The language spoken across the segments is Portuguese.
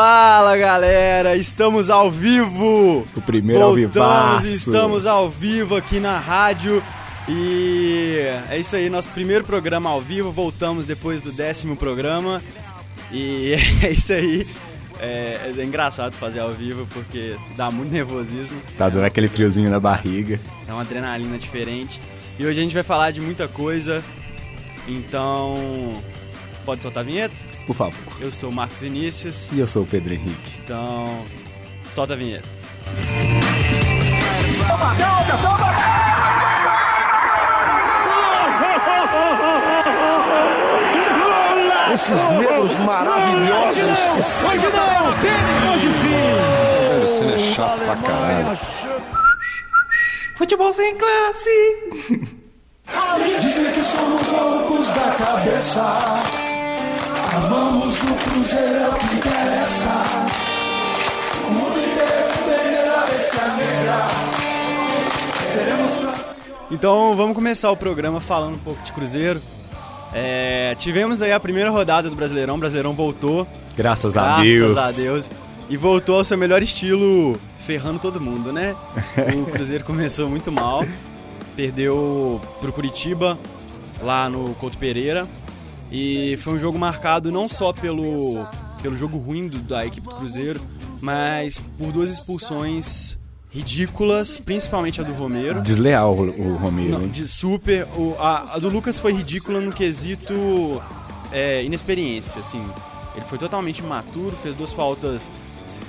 Fala galera, estamos ao vivo! O primeiro ao vivo. Estamos ao vivo aqui na rádio e é isso aí, nosso primeiro programa ao vivo. Voltamos depois do décimo programa e é isso aí. É, é, engraçado fazer ao vivo porque dá muito nervosismo. Tá dando aquele friozinho na barriga. É uma adrenalina diferente. E hoje a gente vai falar de muita coisa. Então, pode soltar a vinheta? Por favor. Eu sou o Marcos Inícios. E eu sou o Pedro Henrique. Então, solta a vinheta. Esses negros maravilhosos que são. Você é chato pra caralho. Futebol sem classe! Dizem que somos loucos da cabeça. Amamos o Cruzeiro, é o que interessa. O mundo inteiro entenderá essa negra. Seremos Então vamos começar o programa falando um pouco de Cruzeiro. É, tivemos aí a primeira rodada do Brasileirão, o Brasileirão voltou. Graças a Deus. Graças a Deus. E voltou ao seu melhor estilo, ferrando todo mundo, né? O Cruzeiro começou muito mal, perdeu pro Curitiba, lá no Couto Pereira. E foi um jogo marcado não só pelo, pelo jogo ruim do, da equipe do Cruzeiro, mas por duas expulsões ridículas, principalmente a do Romero. Desleal o, o Romero. Não, de super. O, a, a do Lucas foi ridícula no quesito é, inexperiência, assim. Ele foi totalmente imaturo, fez duas faltas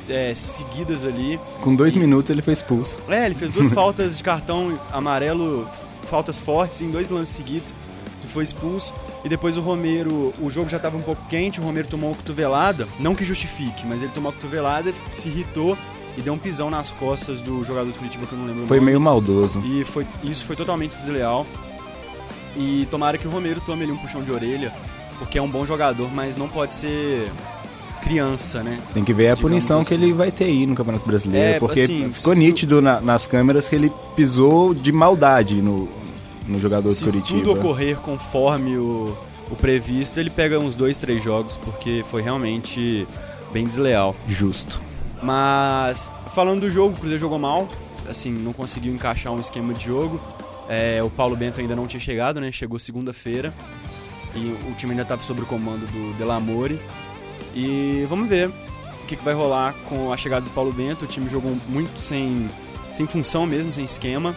é, seguidas ali. Com dois minutos ele foi expulso. É, ele fez duas faltas de cartão amarelo, faltas fortes em dois lances seguidos e foi expulso. E depois o Romero, o jogo já estava um pouco quente, o Romero tomou uma cotovelada, não que justifique, mas ele tomou uma cotovelada, se irritou e deu um pisão nas costas do jogador do Curitiba que eu não lembro Foi nome. meio maldoso. E foi, isso foi totalmente desleal. E tomara que o Romero tome ali um puxão de orelha, porque é um bom jogador, mas não pode ser criança, né? Tem que ver a Digamos punição que assim. ele vai ter aí no Campeonato Brasileiro. É, porque assim, ficou nítido na- nas câmeras que ele pisou de maldade no, no jogador Se do Curitiba. tudo ocorrer conforme o, o previsto, ele pega uns dois, três jogos, porque foi realmente bem desleal. Justo. Mas, falando do jogo, o Cruzeiro jogou mal, assim, não conseguiu encaixar um esquema de jogo. É, o Paulo Bento ainda não tinha chegado, né? Chegou segunda-feira. E o time ainda estava sob o comando do Delamore. E vamos ver o que, que vai rolar com a chegada do Paulo Bento. O time jogou muito sem, sem função mesmo, sem esquema.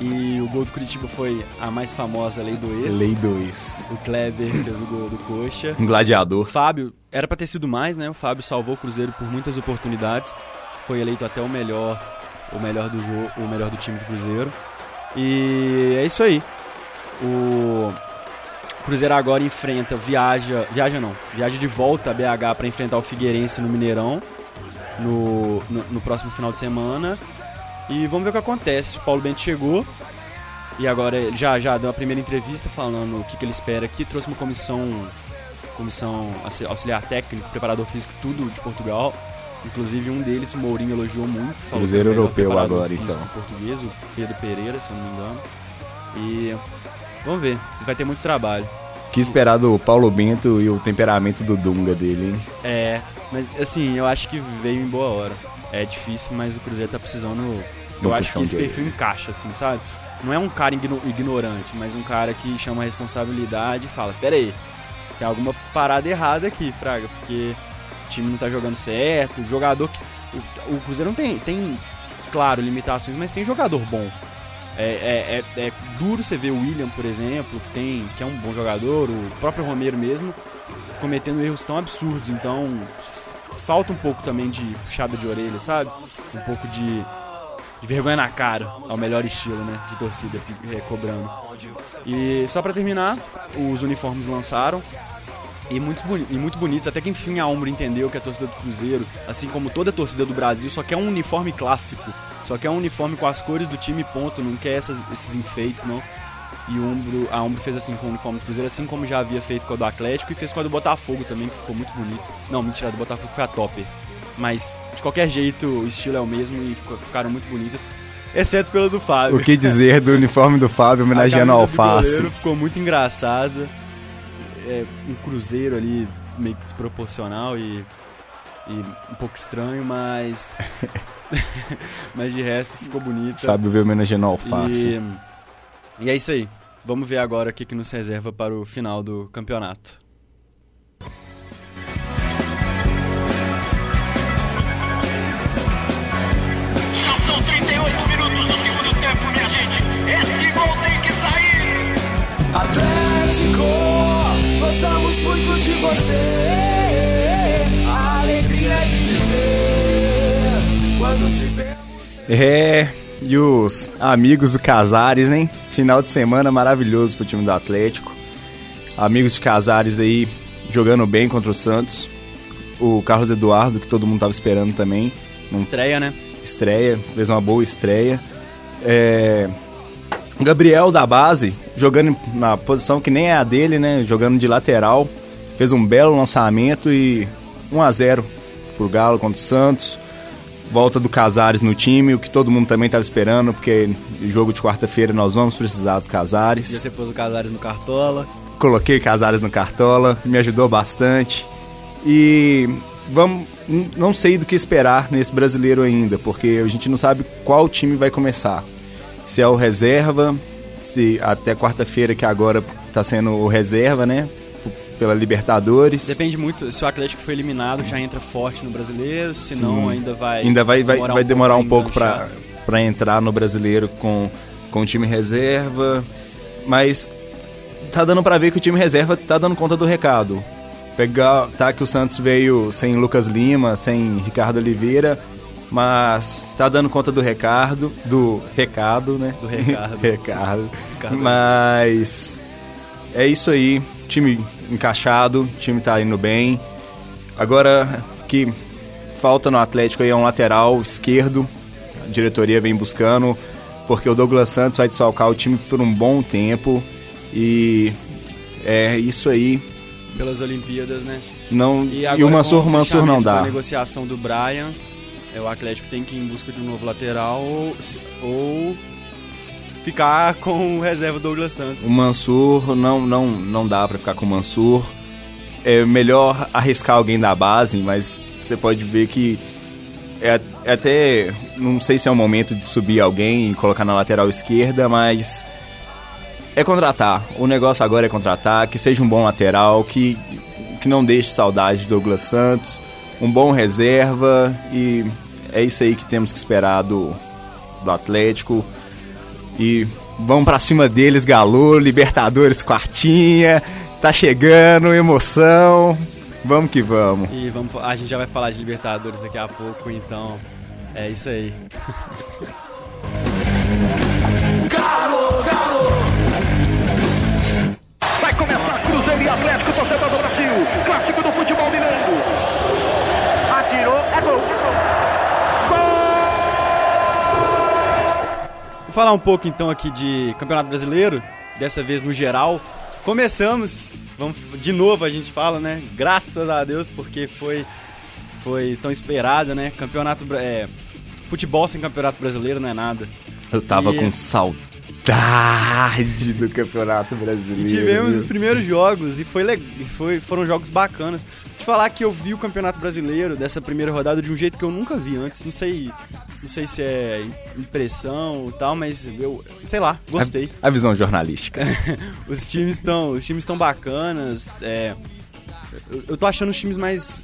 E o gol do Curitiba foi a mais famosa lei do ex. Lei 2. O Kleber fez o gol do Coxa. Um gladiador. Fábio, era pra ter sido mais, né? O Fábio salvou o Cruzeiro por muitas oportunidades. Foi eleito até o melhor, o melhor do jogo, o melhor do time do Cruzeiro. E é isso aí. O Cruzeiro agora enfrenta, viaja, viaja não, viaja de volta a BH para enfrentar o Figueirense no Mineirão no, no, no próximo final de semana. E vamos ver o que acontece. O Paulo Bento chegou e agora ele já, já deu a primeira entrevista falando o que, que ele espera aqui. Trouxe uma comissão, comissão auxi- auxiliar técnico, preparador físico, tudo de Portugal. Inclusive um deles, o Mourinho, elogiou muito. Cruzeiro é europeu agora, então. português, o Pedro Pereira, se eu não me engano. E vamos ver, vai ter muito trabalho. Que esperar do Paulo Bento e o temperamento do Dunga dele, hein? É, mas assim, eu acho que veio em boa hora. É difícil, mas o Cruzeiro tá precisando. Eu acho que esse de perfil encaixa, assim, sabe? Não é um cara igno- ignorante, mas um cara que chama a responsabilidade e fala: Pera aí, tem alguma parada errada aqui, Fraga, porque o time não tá jogando certo, o jogador. Que, o, o Cruzeiro não tem, tem, claro, limitações, mas tem jogador bom. É, é, é, é duro você ver o William, por exemplo, que, tem, que é um bom jogador, o próprio Romero mesmo, cometendo erros tão absurdos. Então, falta um pouco também de puxada de orelha, sabe? Um pouco de, de vergonha na cara, ao melhor estilo, né? De torcida é, cobrando. E só pra terminar, os uniformes lançaram. E muito, e muito bonitos, até que enfim a Umbro entendeu que a torcida do Cruzeiro, assim como toda a torcida do Brasil, só quer um uniforme clássico. Só quer um uniforme com as cores do time, ponto. Não quer essas- esses enfeites, não. E o Umbro, a Umbro fez assim com o uniforme do Cruzeiro, assim como já havia feito com a do Atlético e fez com a do Botafogo também, que ficou muito bonito. Não, mentira, a do Botafogo foi a top. Mas, de qualquer jeito, o estilo é o mesmo e ficou- ficaram muito bonitas. Exceto pela do Fábio. O que dizer do uniforme do Fábio homenageando a o camisa do Alface? goleiro ficou muito engraçada. É, um cruzeiro ali meio que desproporcional e e um pouco estranho, mas. mas de resto ficou bonita. Fábio veio homenageando alface. E, e é isso aí. Vamos ver agora o que, que nos reserva para o final do campeonato. Já são 38 minutos do segundo tempo, minha gente. Esse gol tem que sair. Atlético, gostamos muito de você. É, e os amigos do Casares, hein? Final de semana maravilhoso pro time do Atlético. Amigos de Casares aí jogando bem contra o Santos. O Carlos Eduardo, que todo mundo tava esperando também. Estreia, né? estreia, fez uma boa estreia. É, o Gabriel da base, jogando na posição que nem é a dele, né? Jogando de lateral, fez um belo lançamento e 1 a 0 pro Galo contra o Santos. Volta do Casares no time, o que todo mundo também estava esperando, porque jogo de quarta-feira nós vamos precisar do E Casares. você pôs o Casares no Cartola. Coloquei Casares no Cartola, me ajudou bastante. E vamos, não sei do que esperar nesse brasileiro ainda, porque a gente não sabe qual time vai começar. Se é o reserva, se até quarta-feira que agora tá sendo o reserva, né? Pela Libertadores. Depende muito, se o Atlético foi eliminado, já entra forte no brasileiro, se não, ainda vai. Ainda vai, vai, vai demorar um pouco enganchar. pra entrar no brasileiro com, com o time reserva. Mas tá dando pra ver que o time reserva tá dando conta do recado. Pegar, tá que o Santos veio sem Lucas Lima, sem Ricardo Oliveira, mas tá dando conta do recado, do recado, né? Do recado. recado. Ricardo. Mas é isso aí, time encaixado, o time tá indo bem. Agora que falta no Atlético aí é um lateral esquerdo, a diretoria vem buscando, porque o Douglas Santos vai desfalcar o time por um bom tempo e é isso aí. Pelas Olimpíadas, né? Não, E, e, o Mansur, o Mansur não dá. negociação do Brian, é, o Atlético tem que ir em busca de um novo lateral ou ficar com o reserva Douglas Santos. O Mansur não, não, não dá pra ficar com o Mansur. É melhor arriscar alguém da base, mas você pode ver que é, é até. Não sei se é o momento de subir alguém e colocar na lateral esquerda, mas. É contratar. O negócio agora é contratar, que seja um bom lateral, que, que não deixe saudade de Douglas Santos, um bom reserva e é isso aí que temos que esperar do, do Atlético. E vamos pra cima deles, Galo, Libertadores, quartinha, tá chegando, emoção. Vamos que vamos. E vamos, a gente já vai falar de Libertadores daqui a pouco, então é isso aí. falar um pouco então aqui de Campeonato Brasileiro, dessa vez no geral. Começamos, vamos de novo a gente fala, né? Graças a Deus, porque foi foi tão esperado, né? Campeonato é, futebol sem Campeonato Brasileiro não é nada. Eu tava E- com saudade do Campeonato Brasileiro. E tivemos os primeiros jogos e foi, foi foram jogos bacanas. Te falar que eu vi o Campeonato Brasileiro dessa primeira rodada de um jeito que eu nunca vi antes. Não sei, não sei se é impressão ou tal, mas eu, sei lá, gostei. A, a visão jornalística. Os times estão, os times estão bacanas. é, eu, eu tô achando os times mais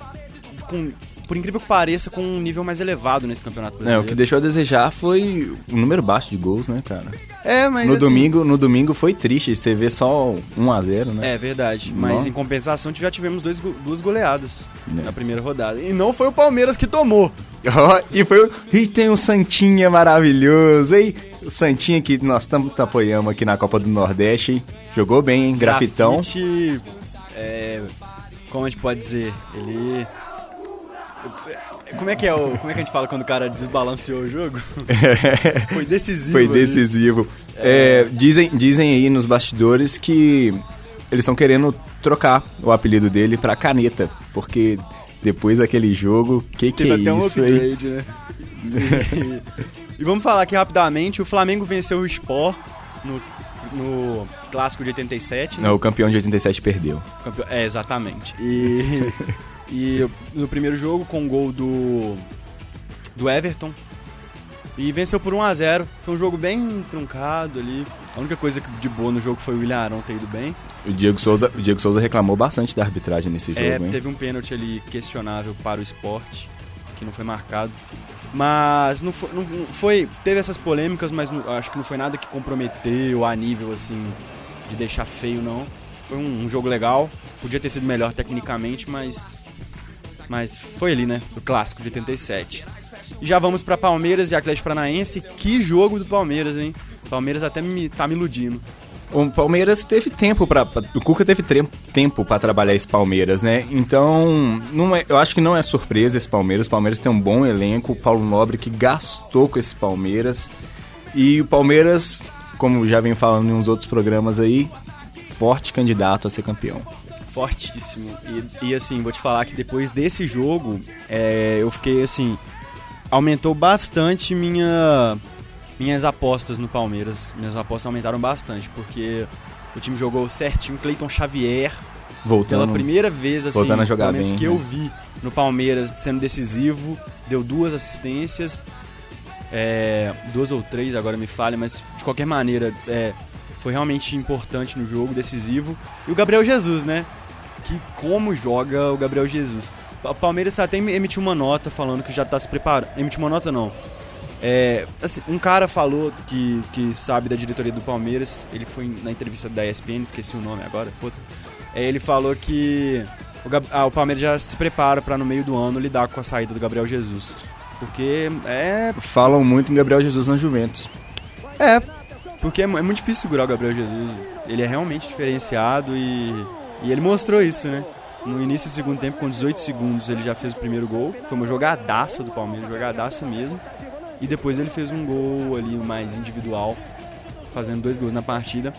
com, por incrível que pareça, com um nível mais elevado nesse Campeonato É, Brasileiro. o que deixou a desejar foi o número baixo de gols, né, cara? É, mas No assim- domingo, no domingo foi triste, você vê só 1 a 0, né? É verdade, mas em compensação já tivemos dois, duas goleadas É. na primeira rodada. E não foi o Palmeiras que tomou. E foi o... E tem o Santinha maravilhoso, hein? O Santinha que nós tanto apoiamos aqui na Copa do Nordeste, hein? Jogou bem, hein? Grafitão. Grafite, é, como a gente pode dizer? Ele. Como é que é o. Como é que a gente fala quando o cara desbalanceou o jogo? Foi decisivo. Foi decisivo. É, dizem, dizem aí nos bastidores que eles estão querendo trocar o apelido dele pra Caneta, porque depois daquele jogo, que que Teve é até um isso aí? upgrade, né? E, e vamos falar aqui rapidamente: o Flamengo venceu o Sport no, no clássico de 87. né? Não, o campeão de 87 perdeu. Campeão- É, exatamente. E, E no primeiro jogo, com o gol do, do Everton. E venceu por 1 a 0 Foi um jogo bem truncado ali. A única coisa de boa no jogo foi o William Arão ter ido bem. O Diego Souza, o Diego Souza reclamou bastante da arbitragem nesse jogo, É, hein? teve um pênalti ali questionável para o esporte, que não foi marcado. Mas não foi, não foi- teve essas polêmicas, mas não- acho que não foi nada que comprometeu a nível assim de deixar feio não. Foi um, um jogo legal, podia ter sido melhor tecnicamente, mas mas foi ali, né, o clássico de 87. E já vamos para Palmeiras e Atlético Paranaense. Que jogo do Palmeiras, hein? Palmeiras até me tá me iludindo. O Palmeiras teve tempo para o Cuca teve tempo para trabalhar esse Palmeiras, né? Então, não é, eu acho que não é surpresa esse Palmeiras. O Palmeiras tem um bom elenco, o Paulo Nobre que gastou com esse Palmeiras. E o Palmeiras, como já vem falando em uns outros programas aí, forte candidato a ser campeão. Fortíssimo. E, e, assim, vou te falar que depois desse jogo, é, eu fiquei assim. Aumentou bastante minha, minhas apostas no Palmeiras. Minhas apostas aumentaram bastante, porque o time jogou certinho. Cleiton Xavier, pela Voltando. primeira vez, assim, voltando a jogar bem, que né? eu vi no Palmeiras sendo decisivo, deu duas assistências, é, duas ou três, agora me falha, mas de qualquer maneira é, foi realmente importante no jogo, decisivo. E o Gabriel Jesus, né? Que como joga o Gabriel Jesus. O Palmeiras até emitiu uma nota falando que já tá se preparando. Emitiu uma nota não. É, assim, um cara falou que, que sabe da diretoria do Palmeiras, ele foi na entrevista da ESPN, esqueci o nome agora, putz. É, ele falou que o, Gab- ah, o Palmeiras já se prepara para no meio do ano lidar com a saída do Gabriel Jesus. Porque é. Falam muito em Gabriel Jesus na Juventus. É. Porque é, é muito difícil segurar o Gabriel Jesus. Ele é realmente diferenciado e, e ele mostrou isso, né? No início do segundo tempo, com 18 segundos, ele já fez o primeiro gol. Foi uma jogadaça do Palmeiras, jogadaça mesmo. E depois ele fez um gol ali mais individual, fazendo dois gols na partida.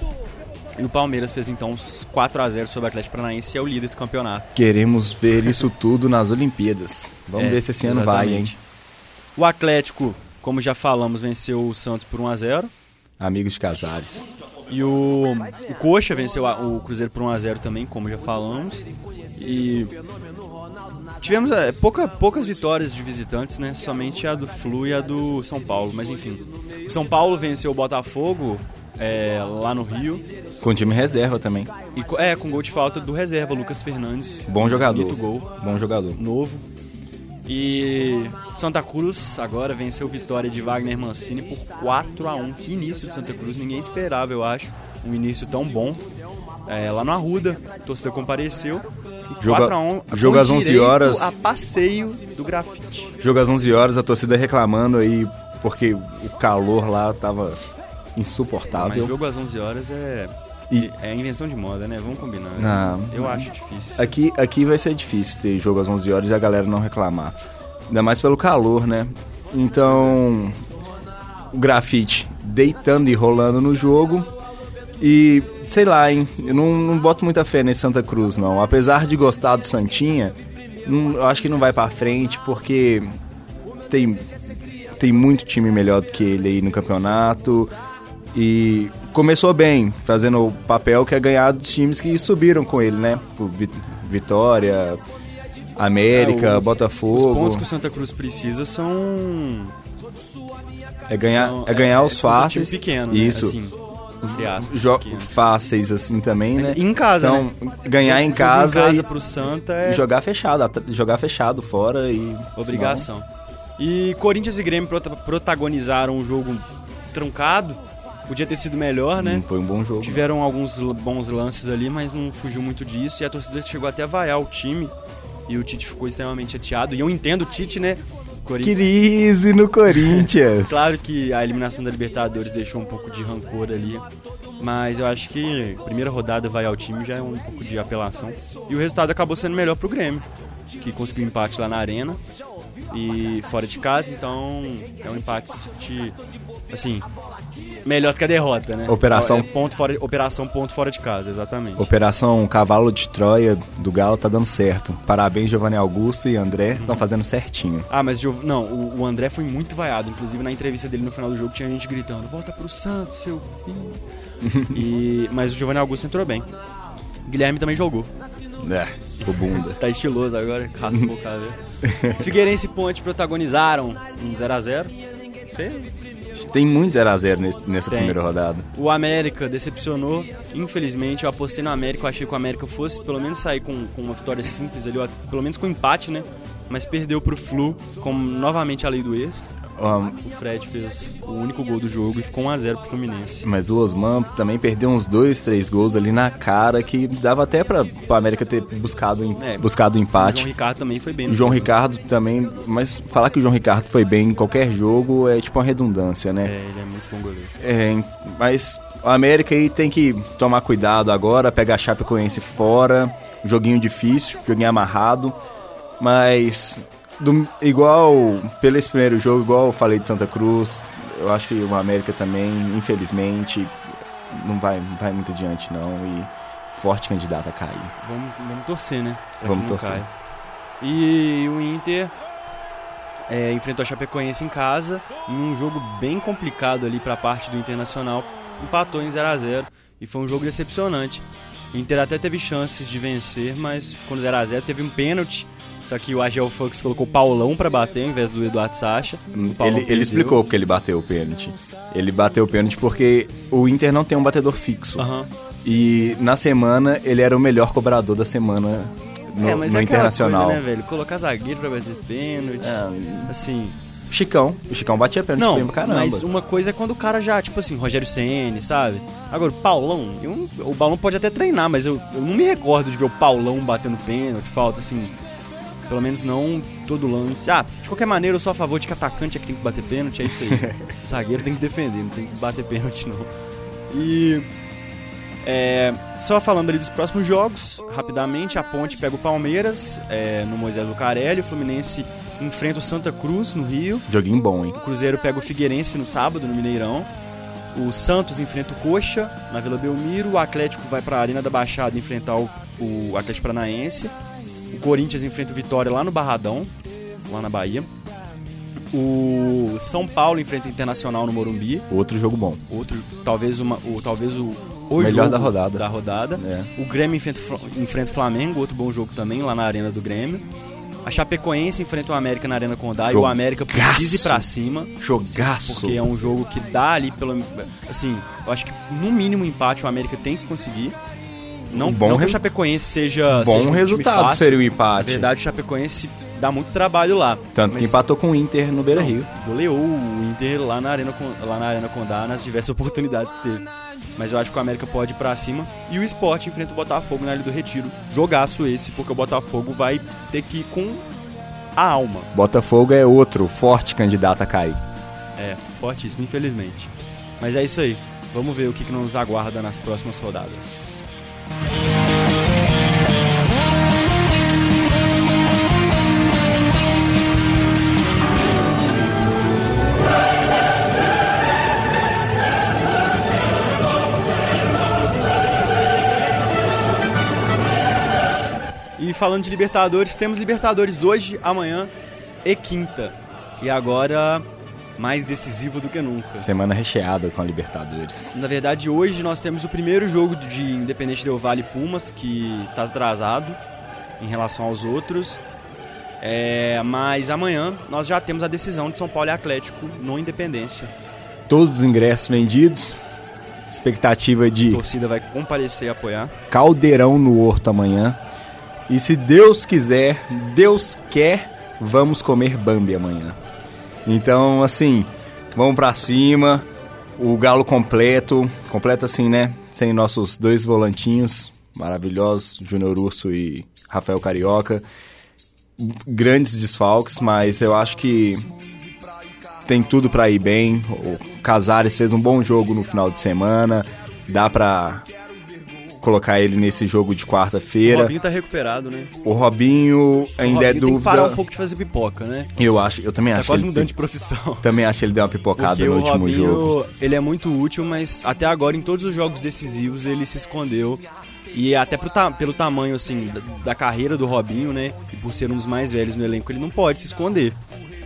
E o Palmeiras fez então uns 4 a 0 sobre o Atlético Paranaense e é o líder do campeonato. Queremos ver isso tudo nas Olimpíadas. Vamos É, ver se esse ano vai, hein? exatamente. O Atlético, como já falamos, venceu o Santos por 1 a 0 Amigos de Casares. E o, o Coxa venceu a- o Cruzeiro por 1x0 também, como já falamos. E tivemos é, pouca, poucas vitórias de visitantes, né? Somente a do Flu e a do São Paulo. Mas enfim, o São Paulo venceu o Botafogo é, lá no Rio. Com time reserva também. E, é, com gol de falta do reserva, Lucas Fernandes. Bom jogador. Bonito gol, Bom jogador. novo. E Santa Cruz agora venceu vitória de Wagner Mancini por 4 a 1 Que início de Santa Cruz, ninguém esperava, eu acho. Um início tão bom. É, lá no Arruda, a torcida compareceu. E Jogo- 4 a 1 jogo com às 11 direito horas. a passeio do grafite. Jogo às 11 horas, a torcida reclamando aí porque o calor lá tava insuportável. Mas jogo às 11 horas é, E- é invenção de moda, né? Vamos combinar. né? Eu acho difícil. Aqui, aqui vai ser difícil ter jogo às 11 horas e a galera não reclamar. Ainda mais pelo calor, né? Então, o grafite deitando e rolando no jogo. E, sei lá, hein? Eu não, não boto muita fé nesse Santa Cruz, não. Apesar de gostar do Santinha, não- eu acho que não vai pra frente porque tem, tem muito time melhor do que ele aí no campeonato. E começou bem, fazendo o papel que é ganhar dos times que subiram com ele, né? Tipo, Vi- Vitória, América, É, o- Botafogo. Os pontos que o Santa Cruz precisa são. É ganhar, são- é ganhar é- os é fáceis. time pequeno, Isso. Né? Assim, aspas, Jo- pequeno. fáceis assim também, né? Em casa, então, né? ganhar em casa, em casa e pro Santa é jogar fechado, jogar fechado fora e obrigação. E Corinthians e Grêmio prota- protagonizaram um jogo truncado. Podia ter sido melhor, né? não foi um bom jogo. Tiveram alguns l- bons lances ali, mas não fugiu muito disso. E a torcida chegou até a vaiar o time. E o Tite ficou extremamente chateado. E eu entendo o Tite, né? Corinthians. Crise no Corinthians. Claro que a eliminação da Libertadores deixou um pouco de rancor ali. Mas eu acho que a primeira rodada vai ao time já é um pouco de apelação. E o resultado acabou sendo melhor pro Grêmio, que conseguiu empate lá na arena e fora de casa, então é um empate de, assim, melhor do que a derrota, né? Operação- É ponto fora, operação ponto fora de casa, exatamente. Operação Cavalo de Troia do Galo tá dando certo. Parabéns, Giovanni Augusto e André, estão fazendo certinho. Ah, mas não, o, o André foi muito vaiado. Inclusive na entrevista dele no final do jogo tinha gente gritando: volta pro Santos, seu filho. e, mas o Giovanni Augusto entrou bem. Guilherme também jogou. É, o bunda. Tá estiloso agora, raspou o cabelo. Figueirense e Ponte protagonizaram um 0x0. Feio. Tem muito 0x0 nessa Tem. primeira rodada. O América decepcionou, infelizmente. Eu apostei no América, eu achei que o América fosse pelo menos sair com, com uma vitória simples ali, pelo menos com empate, né? Mas perdeu pro Flu, com novamente a lei do ex. Um, O Fred fez o único gol do jogo e ficou 1x0 pro Fluminense. mas o Osman também perdeu uns dois, três gols ali na cara que dava até pra, pra América ter buscado, em- É, buscado o O empate. João Ricardo também foi bem. O João jogo. Ricardo também, mas falar que o João Ricardo foi bem em qualquer jogo é tipo uma redundância, né? É, ele é muito bom goleiro. É, mas o América aí tem que tomar cuidado agora, pegar a Chapecoense fora, joguinho difícil, joguinho amarrado, mas do- igual pelo esse primeiro jogo, igual eu falei de Santa Cruz, eu acho que o América também, infelizmente, não vai, vai muito adiante não e forte candidato a cair. Vamos, vamos torcer, né? Pra Vamos torcer. E o Inter é, enfrentou a Chapecoense em casa, em um jogo bem complicado ali pra parte do Internacional. Empatou em 0 a 0 e foi um jogo decepcionante. O Inter até teve chances de vencer, mas ficou no 0 a 0 Teve um pênalti, só que o Agel Fux colocou o Paulão pra bater ao invés do Eduardo Sacha. Ele, ele explicou porque ele bateu o pênalti. Ele bateu o pênalti porque o Inter não tem um batedor fixo. Aham. E na semana ele era o melhor cobrador da semana no, é, mas no é Internacional. coisa, né, velho? Colocar zagueiro pra bater pênalti. É, Assim, Chicão. O Chicão batia pênalti Não, bem pra caramba. mas uma coisa é quando o cara já, tipo assim, Rogério Ceni, sabe? Agora, o Paulão, eu, o Paulão pode até treinar, mas eu, eu não me recordo de ver o Paulão batendo pênalti, falta, assim, pelo menos não todo lance. Ah, de qualquer maneira, eu sou a favor de que atacante é que tem que bater pênalti, é isso aí. Zagueiro tem que defender, não tem que bater pênalti, não. E... é, só falando ali dos próximos jogos, rapidamente, a Ponte pega o Palmeiras é, no Moisés Lucarelli, o Fluminense enfrenta o Santa Cruz no Rio, Joguinho bom, hein? o Cruzeiro pega o Figueirense no sábado, no Mineirão. O Santos enfrenta o Coxa na Vila Belmiro. O Atlético vai para a Arena da Baixada enfrentar o, o Atlético Paranaense. O Corinthians enfrenta o Vitória lá no Barradão, lá na Bahia. O São Paulo enfrenta o Internacional no Morumbi. Outro jogo bom. Outro, talvez, uma, o, talvez o, o Melhor jogo da rodada. da rodada. É. O Grêmio enfrenta, enfrenta o Flamengo, outro bom jogo também, lá na Arena do Grêmio. A Chapecoense enfrenta o América na Arena Condá e o. América precisa ir pra cima. Jogaço. Porque é um jogo que dá ali pelo. Assim, eu acho que no mínimo empate o América tem que conseguir. Não, Um bom não que o Chapecoense seja. Bom seja um resultado fácil. seria o Na empate. verdade, o Chapecoense dá muito trabalho lá. Tanto que empatou com o Inter no Beira Rio. Goleou o Inter lá na Arena, lá na Arena Condá nas diversas oportunidades que teve. Mas eu acho que o América pode ir pra cima. E o Sport enfrenta o Botafogo na Ilha do Retiro. Jogaço esse, porque o Botafogo vai ter que ir com a alma. Botafogo é outro forte candidato a cair. É, fortíssimo, infelizmente. Mas é isso aí. Vamos ver o que, que nos aguarda nas próximas rodadas. Falando de Libertadores, temos Libertadores hoje, amanhã e quinta. E agora, mais decisivo do que nunca. Semana recheada com a Libertadores. Na verdade, hoje nós temos o primeiro jogo de Independente Del Vale e Pumas, que está atrasado em relação aos outros. É, mas amanhã nós já temos a decisão de São Paulo e Atlético no Independência. Todos os ingressos vendidos. Expectativa A de torcida vai comparecer e apoiar. caldeirão no Horto amanhã. E se Deus quiser, Deus quer, vamos comer Bambi amanhã. Então, assim, vamos pra cima. O galo completo, completo assim, né? Sem nossos dois volantinhos maravilhosos, Júnior Urso e Rafael Carioca. Grandes desfalques, mas eu acho que tem tudo pra ir bem. O Casares fez um bom jogo no final de semana. Dá pra colocar ele nesse jogo de O quarta-feira. Robinho tá recuperado, né? O Robinho O ainda Robinho é tem que dúvida. parar um pouco de fazer pipoca, né? Eu acho, eu também Tá acho. quase ele- mudando de profissão. Também acho que ele deu uma pipocada Porque no o último Robinho, jogo. ele é muito útil, mas até agora em todos os jogos decisivos ele se escondeu. E até ta- pelo tamanho, assim, da, da carreira do Robinho, né? E por ser um dos mais velhos no elenco, ele não pode se esconder.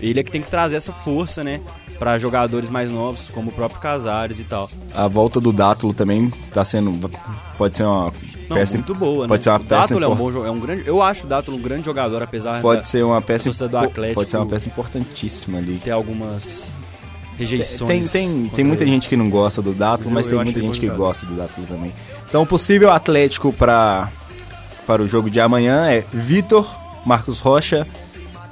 Ele é que tem que trazer essa força, né? Pra jogadores mais novos, como o próprio Casares e tal. A volta do Dátulo também tá sendo. Pode ser uma Não, peça muito boa, né? pode ser uma o peça Dátulo é um bom jogador, é um grande, eu acho o Dátulo um grande jogador, apesar Pode de ser uma peça torcida do Atlético- pode ser uma peça importantíssima ali. ter algumas Tem, rejeições. tem, tem contra muita ele. gente que não gosta do Dátulo, Mas mas tem muita gente que gosta do Dátulo também. Então, o possível Atlético para para o jogo de amanhã é Vitor, Marcos Rocha,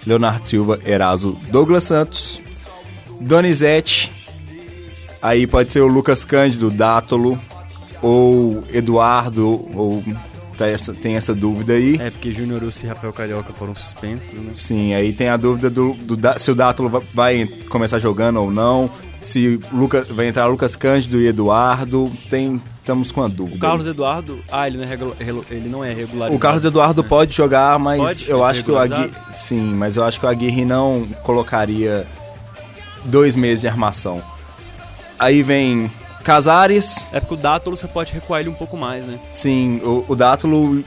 Leonardo Silva, Eraso, Douglas Santos, Donizete, aí pode ser o Lucas Cândido, Dátulo, ou Eduardo, ou tá essa, tem essa dúvida aí. É, porque Júnior Urso e Rafael Carioca foram suspensos, né? Sim, aí tem a dúvida do, do se o Dátulo va- vai começar jogando ou não, se Lucas, vai entrar Lucas Cândido e Eduardo, tem, estamos com a dúvida. O Carlos Eduardo, ah, ele não é, regula- relo- ele não é regularizado. O Carlos Eduardo né? pode jogar, mas Pode? eu Ele acho que o Aguirre, sim, mas eu acho que o Aguirre não colocaria dois meses de armação. Aí vem Casares, É porque o Dátulo você pode recuar ele um pouco mais, né? Sim, o, o Dátulo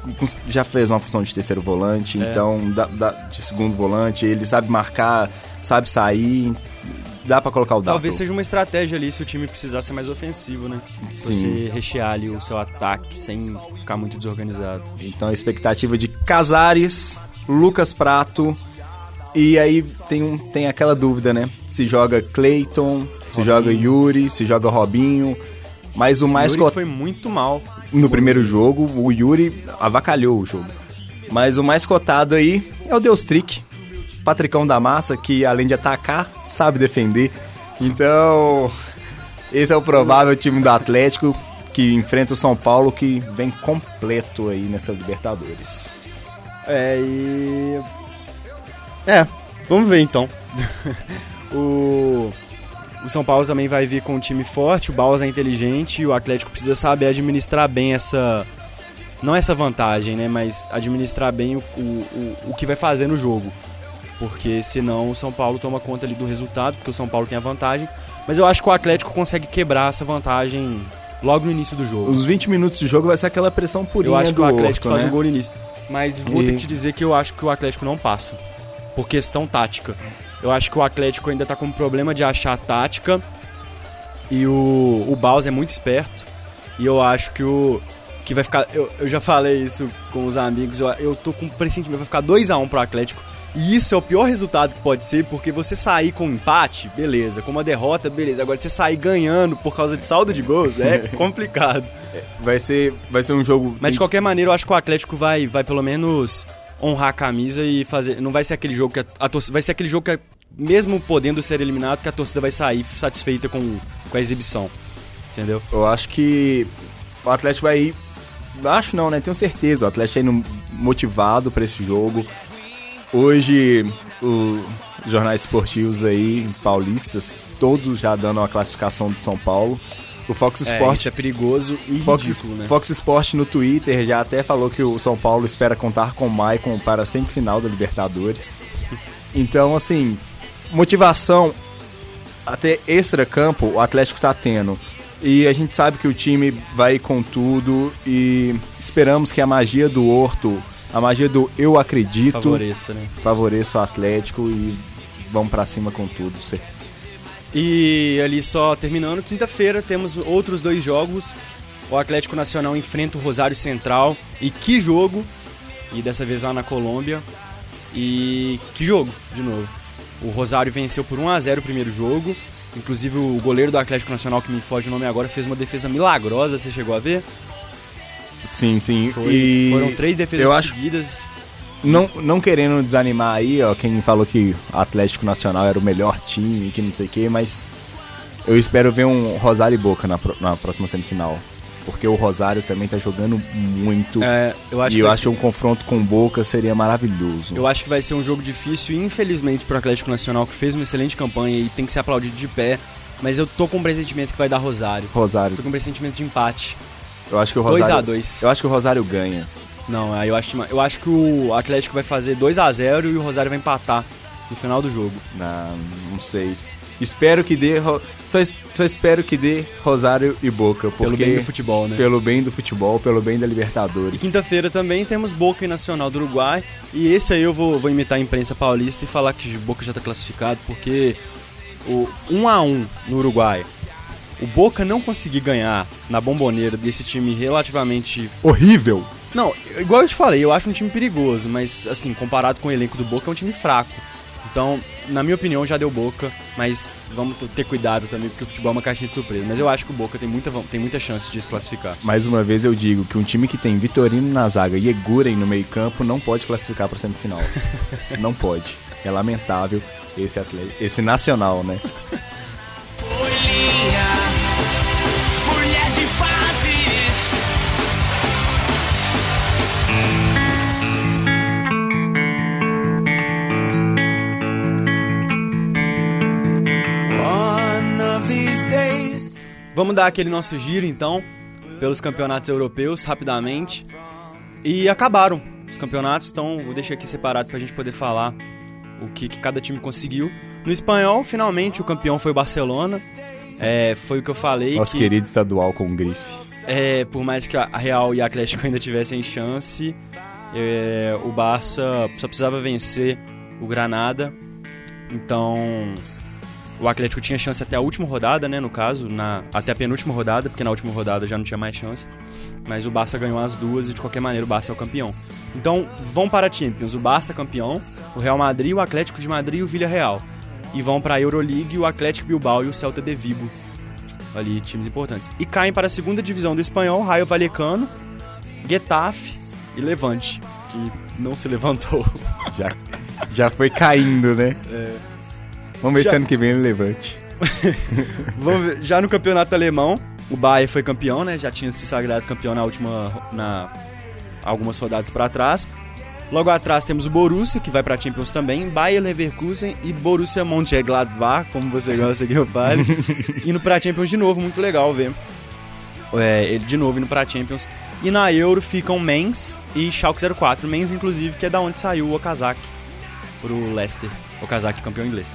já fez uma função de terceiro volante, É. então da- da- de segundo volante, ele sabe marcar, sabe sair, dá pra colocar o Dátulo. Talvez seja uma estratégia ali se o time precisar ser mais ofensivo, né? Sim. Você rechear ali o seu ataque sem ficar muito desorganizado. Então a expectativa de Casares, Lucas Prato e aí tem, um, tem aquela dúvida, né? Se joga Clayton, se joga Yuri, se joga Robinho, mas o mais Yuri cotado foi muito mal. no primeiro jogo, o Yuri avacalhou o jogo. Mas o mais cotado aí é o Deus Trick, Patricão da Massa, que além de atacar, sabe defender. Então, esse é o provável time do Atlético que enfrenta o São Paulo, que vem completo aí nessa Libertadores. É, e. É, vamos ver então. o. O São Paulo também vai vir com um time forte, o Baus é inteligente e o Atlético precisa saber administrar bem essa. Não essa vantagem, né? Mas administrar bem o, o, o, o que vai fazer no jogo. Porque senão o São Paulo toma conta ali do resultado, porque o São Paulo tem a vantagem. Mas eu acho que o Atlético consegue quebrar essa vantagem logo no início do jogo. Os 20 minutos de jogo vai ser aquela pressão purinha Eu acho que o Atlético Horto, faz né? um gol no início. Mas vou E- ter que te dizer que eu acho que o Atlético não passa. Por questão tática. Eu acho que o Atlético ainda tá com um problema de achar tática. E o, o Baus é muito esperto. E eu acho que o. Que vai ficar. Eu, eu já falei isso com os amigos. Eu, eu tô com um pressentimento. Vai ficar 2x1 pro Atlético. E isso é o pior resultado que pode ser, porque você sair com um empate, beleza. Com uma derrota, beleza. Agora, você sair ganhando por causa de saldo de gols é complicado. Vai ser, vai ser um jogo. Mas de qualquer maneira, eu acho que o Atlético vai, vai pelo menos honrar a camisa e fazer. Não vai ser aquele jogo que a, a torcida. Vai ser aquele jogo que, a- mesmo podendo ser eliminado, que a torcida vai sair satisfeita com, com a exibição. Entendeu? Eu acho que o Atlético vai ir. Acho não, né? Tenho certeza. O Atlético tá indo motivado pra esse jogo. Hoje, os jornais esportivos aí, paulistas, todos já dando uma classificação do São Paulo. O Fox É, Sports isso é perigoso e Fox, ridículo, né? Fox Sport no Twitter já até falou que o São Paulo espera contar com o Maicon para a semifinal da Libertadores. Então, assim, motivação até extra-campo o Atlético tá tendo. E a gente sabe que o time vai com tudo e esperamos que a magia do Horto, a magia do eu acredito, Favoreça, né? favoreça o Atlético e vamos pra cima com tudo. Cê- E ali só terminando, quinta-feira temos outros dois jogos. O Atlético Nacional enfrenta o Rosário Central. E que jogo! E dessa vez lá na Colômbia. E que jogo, de novo. O Rosário venceu por 1 a 0 o primeiro jogo. Inclusive o goleiro do Atlético Nacional, que me foge o nome agora, fez uma defesa milagrosa, você chegou a ver? Sim, sim. Foi- e foram três defesas eu acho seguidas. Não, não querendo desanimar aí, ó, quem falou que o Atlético Nacional era o melhor time, que não sei o que, mas eu espero ver um Rosário e Boca na, na próxima semifinal. Porque o Rosário também tá jogando muito. É, eu acho e que eu acho que um confronto com o Boca seria maravilhoso. Eu acho que vai ser um jogo difícil, infelizmente, pro Atlético Nacional, que fez uma excelente campanha e tem que ser aplaudido de pé. Mas eu tô com um pressentimento que vai dar Rosário. Rosário. Tô com um pressentimento de empate. Eu acho que o Rosário. 2x2. Eu acho que o Rosário ganha. Não, aí eu acho, que- eu acho que o Atlético vai fazer 2x0 e o Rosário vai empatar no final do jogo. Na, não sei. Espero que dê. Só, só espero que dê Rosário e Boca. Porque, Pelo bem do futebol, né? Pelo bem do futebol, pelo bem da E Libertadores. quinta-feira também temos Boca e Nacional do Uruguai. E esse aí eu vou, vou imitar a imprensa paulista e falar que Boca já tá classificado, porque o 1x1 no Uruguai o Boca não conseguir ganhar na bomboneira desse time relativamente. Horrível. Não, igual eu te falei, eu acho um time perigoso, mas assim, comparado com o elenco do Boca, é um time fraco. Então, na minha opinião, já deu Boca, mas vamos ter cuidado também, porque o futebol é uma caixinha de surpresa. Mas eu acho que o Boca tem muita, tem muita chance de se classificar. Mais uma vez eu digo que um time que tem Vitorino na zaga e Eguren no meio campo não pode classificar para semifinal. não pode. É lamentável esse atleta, esse nacional, né? Vamos dar aquele nosso giro então pelos campeonatos europeus rapidamente. E acabaram os campeonatos, então vou deixar aqui separado pra gente poder falar o que, que cada time conseguiu. No espanhol, finalmente o campeão foi o Barcelona. É, foi o que eu falei. Nosso que, querido estadual com grife. é, por mais que a Real e a Atlético ainda tivessem chance, é, o Barça só precisava vencer o Granada. Então, o Atlético tinha chance até a última rodada, né, no caso, na, até a penúltima rodada, porque na última rodada já não tinha mais chance. Mas o Barça ganhou as duas e de qualquer maneira o Barça é o campeão. Então, vão para a Champions, o Barça campeão, o Real Madrid, o Atlético de Madrid e o Villarreal. E vão para a Euroleague o Atlético Bilbao e o Celta de Vigo. Ali, times importantes. E caem para a segunda divisão do espanhol, Raio Vallecano, Getafe e Levante, que não se levantou. Já, já foi caindo, né? Vamos ver Já- se ano que vem ele levante. Vamos já no campeonato alemão, o Bayern foi campeão, né? Já tinha se sagrado campeão na última na algumas rodadas para trás. Logo atrás temos o Borussia, que vai para Champions também, Bayer Leverkusen e Borussia Mönchengladbach, como você gosta que eu fale, indo para Champions de novo, muito legal ver. É, ele de novo indo para Champions. E na Euro ficam Mainz e Schalke 04, Mainz inclusive, que é da onde saiu o Okazaki pro Leicester, Okazaki campeão inglês.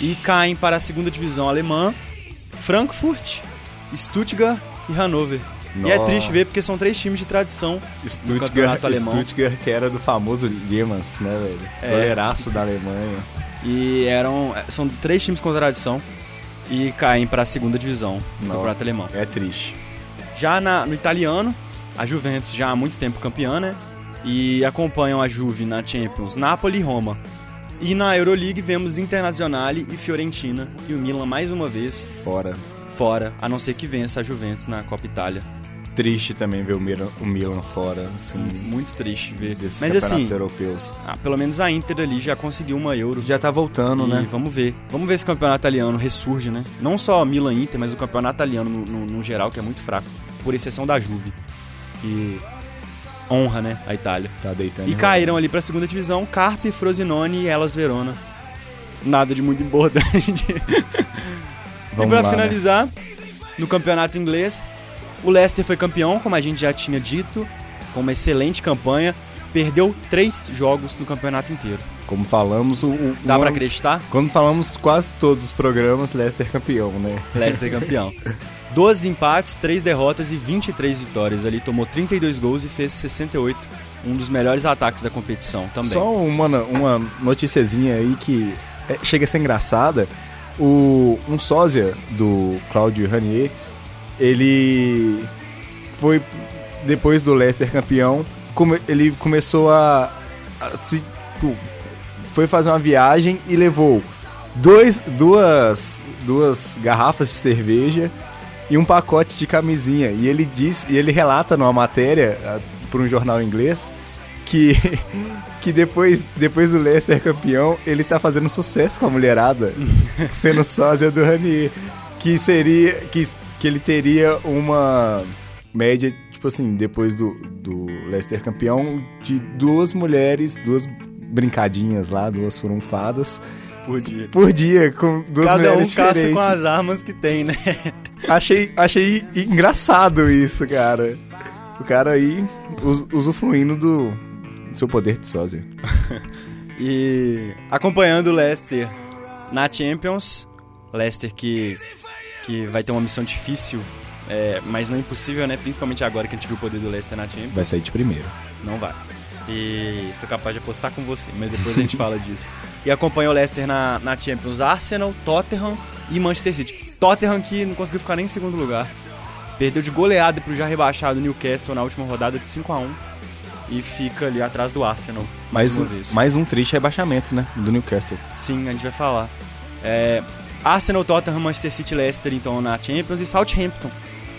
E caem para a segunda divisão alemã Frankfurt, Stuttgart e Hannover. E é Nossa. triste ver porque são três times de tradição Stuttgart, campeonato alemão. Stuttgart, que era do famoso Liemans, né, velho? É. Goleiraço da Alemanha. E eram são três times com tradição e caem para a segunda divisão do Não. campeonato alemão. É triste. Já na- no italiano, a Juventus já há muito tempo campeã, né? E acompanham a Juve na Champions, Napoli e Roma. E na Euroleague vemos Internazionale e Fiorentina e o Milan mais uma vez Fora. fora, a não ser que vença a Juventus na Copa Itália. Triste também ver o Milan, o Milan fora, assim, Muito triste ver. desses Mas assim, europeus. ah, pelo menos a Inter ali já conseguiu uma Euro. Já tá voltando, E né? vamos ver. Vamos ver se o campeonato italiano ressurge, né? Não só Milan Inter, mas o campeonato italiano no, no- no geral, que é muito fraco. Por exceção da Juve, que honra, né, a Itália. Tá deitando. E caíram ali pra segunda divisão Carpe, Frosinone e Elas Verona. Nada de muito importante. e pra lá, né? finalizar, no campeonato inglês, o Leicester foi campeão, como a gente já tinha dito, com uma excelente campanha. Perdeu três jogos no campeonato inteiro. Como falamos, o, o- Dá o- pra acreditar? Quando falamos quase todos os programas, Leicester campeão, né? Leicester campeão. 12 empates, 3 derrotas e 23 vitórias. Ali tomou 32 gols e fez 68. Um dos melhores ataques da competição também. Só uma, uma noticiazinha aí que é, chega a ser engraçada. O, um sósia do Claudio Ranier, ele foi, depois do Leicester campeão, come- ele começou a, a se, foi fazer uma viagem e levou dois, duas, duas garrafas de cerveja e um pacote de camisinha. E ele diz, e ele relata numa matéria para um jornal inglês que, que depois, depois do Leicester campeão, ele tá fazendo sucesso com a mulherada, sendo sósia do Ranier. Que seria. Que, que ele teria uma média, tipo assim, depois do, do Leicester campeão, de duas mulheres, duas brincadinhas lá, duas furunfadas por dia. por dia, com duas Cada um mulheres caça diferentes. com as armas que tem, né? Achei, achei engraçado isso, cara. O cara aí us- usufruindo do seu poder de sósia. E acompanhando o Leicester na Champions. Leicester que, que vai ter uma missão difícil, é, mas não impossível, né? Principalmente agora que a gente viu o poder do Leicester na Champions. Vai sair de primeiro. Não vai. E sou capaz de apostar com você, mas depois a gente fala disso. E acompanha o Leicester na, na Champions Arsenal, Tottenham e Manchester City. Tottenham que não conseguiu ficar nem em segundo lugar. Perdeu de goleada pro já rebaixado Newcastle na última rodada de 5 a 1 e fica ali atrás do Arsenal. Mais um, vez. mais um triste rebaixamento, né? Do Newcastle. Sim, a gente vai falar. É, Arsenal, Tottenham, Manchester City, Leicester, então na Champions e Southampton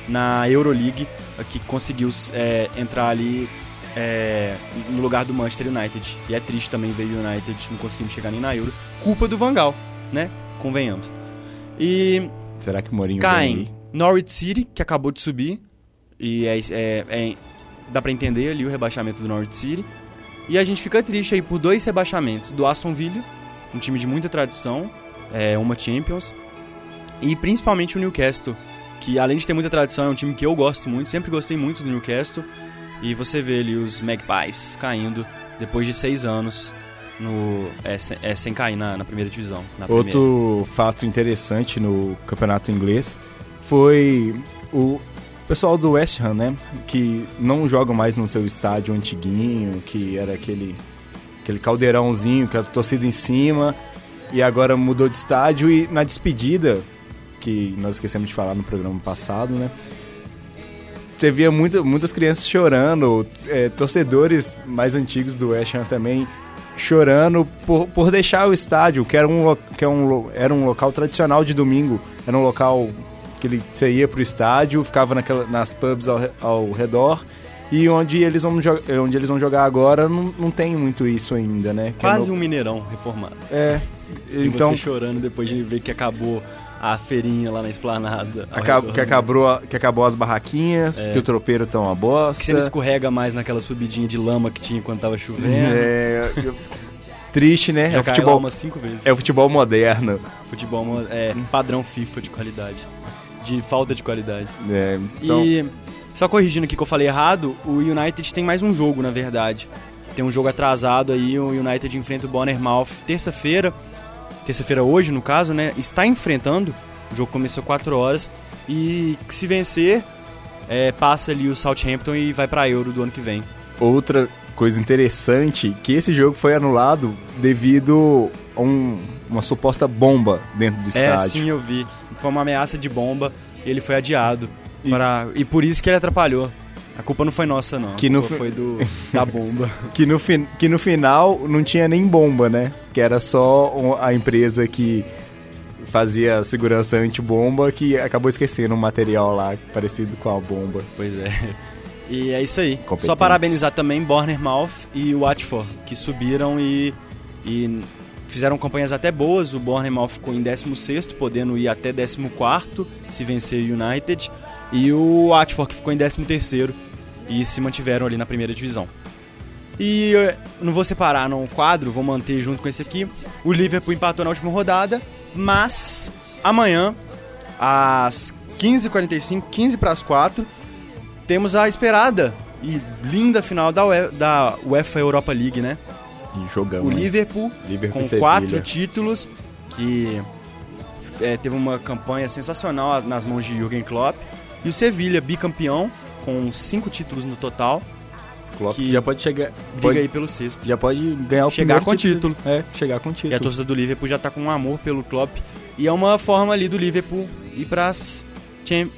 na Euroleague, que conseguiu é, entrar ali é, no lugar do Manchester United. E é triste também ver o United não conseguindo chegar nem na Euro. Culpa do Vangal, né? Convenhamos. E Será que o Mourinho caem? Norwich City, que acabou de subir. E é, é- é- dá pra entender ali o rebaixamento do Norwich City. E a gente fica triste aí por dois rebaixamentos. Do Aston Villa, um time de muita tradição, é, uma Champions. E principalmente o Newcastle, que além de ter muita tradição, é um time que eu gosto muito. Sempre gostei muito do Newcastle. E você vê ali os Magpies caindo depois de seis anos no, é, é, sem cair na, na primeira divisão. Na primeira. Outro fato interessante no campeonato inglês foi o pessoal do West Ham, né? Que não joga mais no seu estádio antiguinho, que era aquele, aquele caldeirãozinho com a torcida em cima, e agora mudou de estádio e na despedida, que nós esquecemos de falar no programa passado, né? Você via muita, muitas crianças chorando, é, torcedores mais antigos do West Ham também chorando por, por deixar o estádio, que era um, que é um, era um local tradicional de domingo. Era um local que ele, você ia pro estádio, ficava naquela, nas pubs ao, ao redor. E onde eles vão, jo- onde eles vão jogar agora não, não tem muito isso ainda, né? Que é Quase no- um Mineirão reformado. É. E Então, você chorando depois de ver que acabou a feirinha lá na esplanada. acab- que, acabou, que acabou as barraquinhas, É. que o tropeiro tá uma bosta. Que você não escorrega mais naquela subidinha de lama que tinha quando tava chovendo. É, triste, né? Já é o futebol, umas cinco vezes. é o futebol moderno. Futebol é um padrão FIFA de qualidade. De falta de qualidade. É, então, E só corrigindo aqui que eu falei errado, o United tem mais um jogo, na verdade. Tem um jogo atrasado aí, o United enfrenta o Bournemouth terça-feira. Terça-feira hoje, no caso, né? Está enfrentando. O jogo começou 4 horas. E se vencer, é, passa ali o Southampton e vai pra Euro do ano que vem. outra coisa interessante, que esse jogo foi anulado devido a um- uma suposta bomba dentro do É, estádio. sim, eu vi. Foi uma ameaça de bomba e ele foi adiado. E- para- E por isso que ele atrapalhou. A culpa não foi nossa, não. Que a no culpa fi- foi do, da bomba. Que, no fin- que no final não tinha nem bomba, né? Que era só a empresa que fazia segurança antibomba que acabou esquecendo um material lá parecido com a bomba. Pois é. E é isso aí. Só parabenizar também Bournemouth e o Watford, que subiram e, e fizeram campanhas até boas. O Bournemouth ficou em 16º, podendo ir até 14º se vencer o United. E o Watford que ficou em 13º e se mantiveram ali na primeira divisão. E não vou separar no quadro, vou manter junto com esse aqui. O Liverpool empatou na última rodada, mas amanhã, às 15h45, 15 para as 4, temos a esperada e linda final da, UE da UEFA Europa League, né? E jogão. O? Liverpool Liverpool com quatro títulos, que é, teve uma campanha sensacional nas mãos de Jürgen Klopp. E o Sevilha, bicampeão, com cinco títulos no total, Klopp que já pode chegar. briga Pode, aí pelo sexto. já pode ganhar o Chegar primeiro com título. É, chegar com E a título. torcida do Liverpool já tá com um amor pelo Klopp. E é uma forma ali do Liverpool ir pras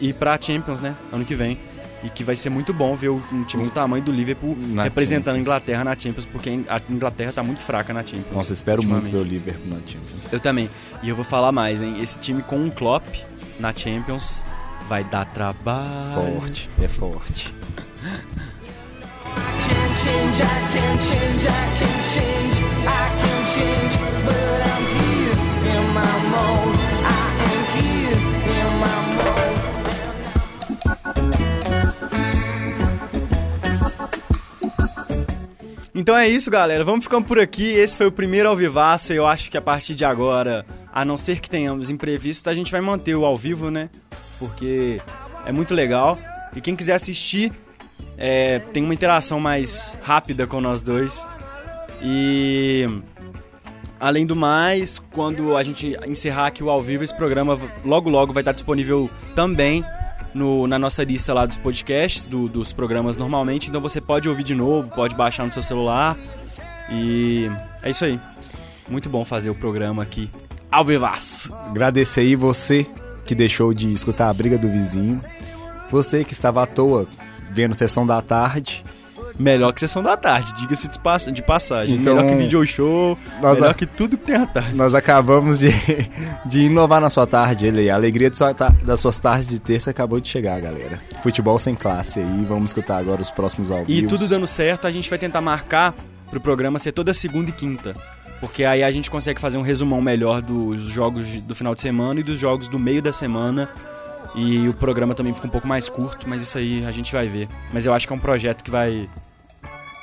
ir pra Champions, né? Ano que vem. E que vai ser muito bom ver um time do tamanho do Liverpool Na representando a Champions. Inglaterra na Champions, porque a Inglaterra tá muito fraca na Champions. Nossa, espero muito ver o. Liverpool na Champions. Eu também. E eu vou falar mais, hein? Esse time com um Klopp na Champions vai dar trabalho. Forte, é forte. Então é isso, galera. Vamos ficando por aqui. Esse foi o primeiro ao vivaço. Eu acho que a partir de agora, a não ser que tenhamos imprevistos, a gente vai manter o ao vivo, né? Porque é muito legal. E quem quiser assistir, é, tem uma interação mais rápida com nós dois. E além do mais, quando a gente encerrar aqui o ao vivo, esse programa logo logo vai estar disponível também no- na nossa lista lá dos podcasts, do- dos programas normalmente. Então você pode ouvir de novo, pode baixar no seu celular. E é isso aí. Muito bom fazer o programa aqui ao vivaço. Agradecer aí você que deixou de escutar a briga do vizinho. Você que estava à toa vendo sessão da tarde. Melhor que sessão da tarde, diga-se de pass- de passagem. Então, melhor que video show, melhor a- que tudo que tem à tarde. Nós acabamos de, de inovar na sua tarde, ele. A alegria de sua das suas tardes de terça acabou de chegar, galera. Futebol sem classe aí, vamos escutar agora os próximos ao E tudo dando certo, a gente vai tentar marcar pro programa ser toda segunda e quinta. Porque aí a gente consegue fazer um resumão melhor dos jogos do final de semana e dos jogos do meio da semana. E o programa também fica um pouco mais curto, mas isso aí a gente vai ver. Mas eu acho que é um projeto que vai.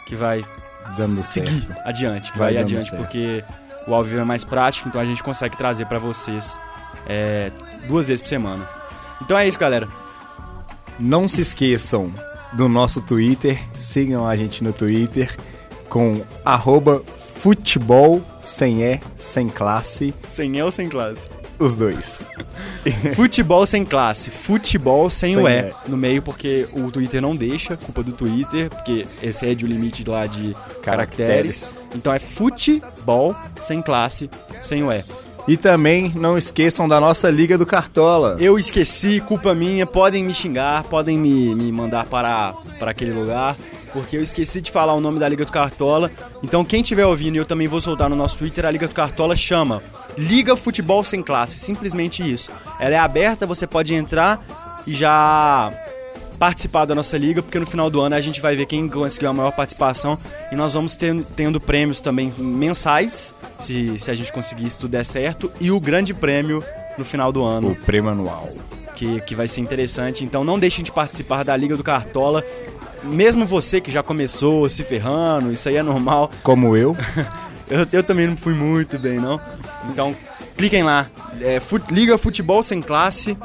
que vai dando seguir certo. adiante. Vai vai, adiante, certo. porque o ao vivo é mais prático, então a gente consegue trazer pra vocês é, duas vezes por semana. Então é isso, galera. Não se esqueçam do nosso Twitter, sigam a gente no Twitter com arroba futebol sem E, sem classe, Sem E ou sem classe? os dois. Futebol sem classe, futebol sem, Sem o E. E no meio, porque o Twitter não deixa, culpa do Twitter, porque excede o limite lá de caracteres. Caracteres. Então é futebol sem classe, sem o E. E também não esqueçam da nossa Liga do Cartola. Eu esqueci, culpa minha, podem me xingar, podem me, me mandar para, para aquele lugar, porque eu esqueci de falar o nome da Liga do Cartola. Então quem estiver ouvindo, e eu também vou soltar no nosso Twitter, a Liga do Cartola chama Liga Futebol Sem Classe, simplesmente isso. Ela é aberta, você pode entrar e já participar da nossa liga, porque no final do ano a gente vai ver quem conseguiu a maior participação e nós vamos ter, tendo prêmios também mensais, se, se a gente conseguir isso tudo der certo, e o grande prêmio no final do ano O prêmio anual. que, que vai ser interessante. Então não deixem de participar da Liga do Cartola. Mesmo você que já começou se ferrando, isso aí é normal. Como eu. Eu, eu também não fui muito bem, não. Então cliquem lá. É, Fut- liga Futebol Sem Classe.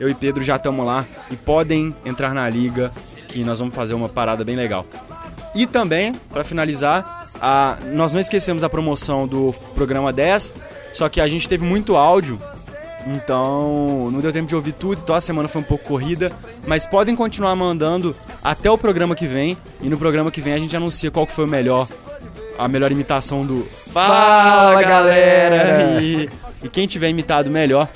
Eu e Pedro já estamos lá e podem entrar na liga que nós vamos fazer uma parada bem legal. E também, para finalizar, a- nós não esquecemos a promoção do programa 10, só que a gente teve muito áudio então, não deu tempo de ouvir tudo, então a semana foi um pouco corrida. Mas podem continuar mandando até o programa que vem. E no programa que vem a gente anuncia qual que foi o melhor. A melhor imitação do. Fala, galera! E, e quem tiver imitado melhor.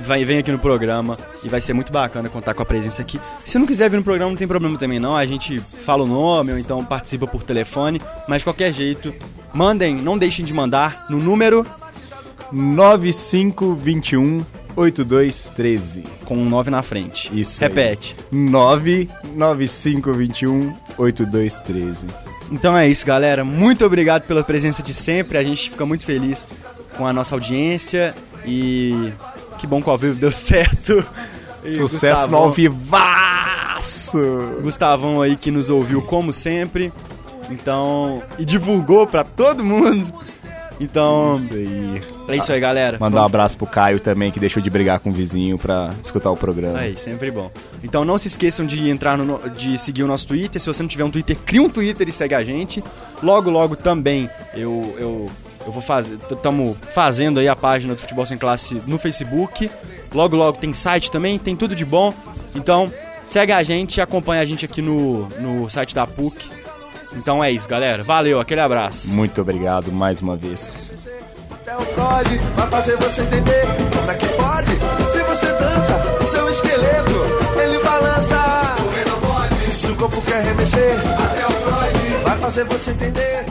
vai, vem aqui no programa e vai ser muito bacana contar com a presença aqui. Se não quiser vir no programa, não tem problema também não. A gente fala o nome ou então participa por telefone. Mas de qualquer jeito, mandem, não deixem de mandar no número 9521 8213. com um 9 na frente. Isso aí. Repete. 99521 8213. Então é isso, galera. Muito obrigado pela presença de sempre. A gente fica muito feliz com a nossa audiência e que bom que o ao vivo deu certo. E Sucesso no ao vivaço! Gustavão aí que nos ouviu como sempre. Então, e divulgou pra todo mundo. Então, Isso aí. é isso aí, galera. Mandar um abraço pro Caio também, que deixou de brigar com o vizinho pra escutar o programa. Aí, sempre bom. Então não se esqueçam de entrar no, de seguir o nosso Twitter. Se você não tiver um Twitter, cria um Twitter e segue a gente. Logo, logo também eu eu, eu vou fazer, estamos fazendo aí a página do Futebol Sem Classe no Facebook. Logo, logo tem site também, tem tudo de bom. Então segue a gente e acompanha a gente aqui no, no site da PUC. Então é isso, galera. Valeu, aquele abraço. Muito obrigado mais uma vez. Até o Freud vai fazer você entender como é que pode. Se você dança, o seu esqueleto ele balança. Não pode? Se o corpo quer remexer, até o Freud vai fazer você entender.